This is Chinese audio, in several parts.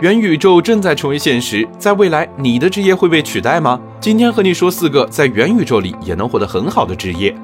元宇宙正在成为现实，在未来，你的职业会被取代吗？今天和你说四个在元宇宙里也能活得很好的职业。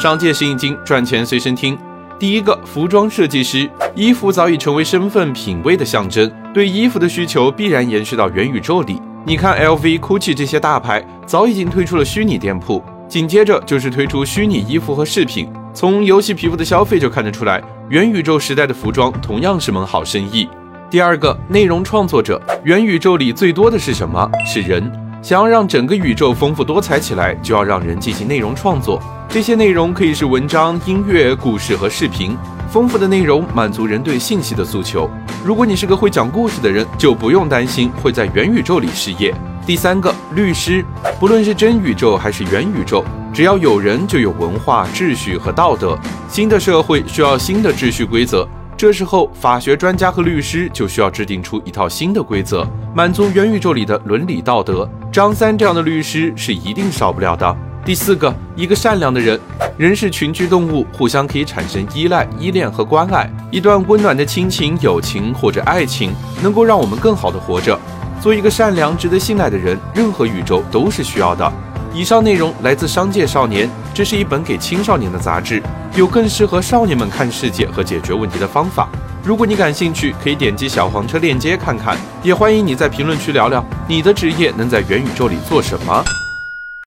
商界生意经，赚钱随身听。第一个，服装设计师。衣服早已成为身份品味的象征，对衣服的需求必然延续到元宇宙里。你看，LV、GUCCI 这些大牌早已经推出了虚拟店铺，紧接着就是推出虚拟衣服和饰品。从游戏皮肤的消费就看得出来，元宇宙时代的服装同样是门好生意。第二个，内容创作者。元宇宙里最多的是什么？是人。想要让整个宇宙丰富多彩起来，就要让人进行内容创作。这些内容可以是文章、音乐、故事和视频。丰富的内容满足人对信息的诉求。如果你是个会讲故事的人，就不用担心会在元宇宙里失业。第三个，律师。不论是真宇宙还是元宇宙，只要有人，就有文化、秩序和道德。新的社会需要新的秩序规则。这时候，法学专家和律师就需要制定出一套新的规则，满足元宇宙里的伦理道德。张三这样的律师是一定少不了的。第四个，一个善良的人。人是群居动物，互相可以产生依赖、依恋和关爱。一段温暖的亲情、友情或者爱情，能够让我们更好的活着。做一个善良、值得信赖的人，任何宇宙都是需要的。以上内容来自《商界少年》，这是一本给青少年的杂志，有更适合少年们看世界和解决问题的方法。如果你感兴趣，可以点击小黄车链接看看。也欢迎你在评论区聊聊你的职业能在元宇宙里做什么。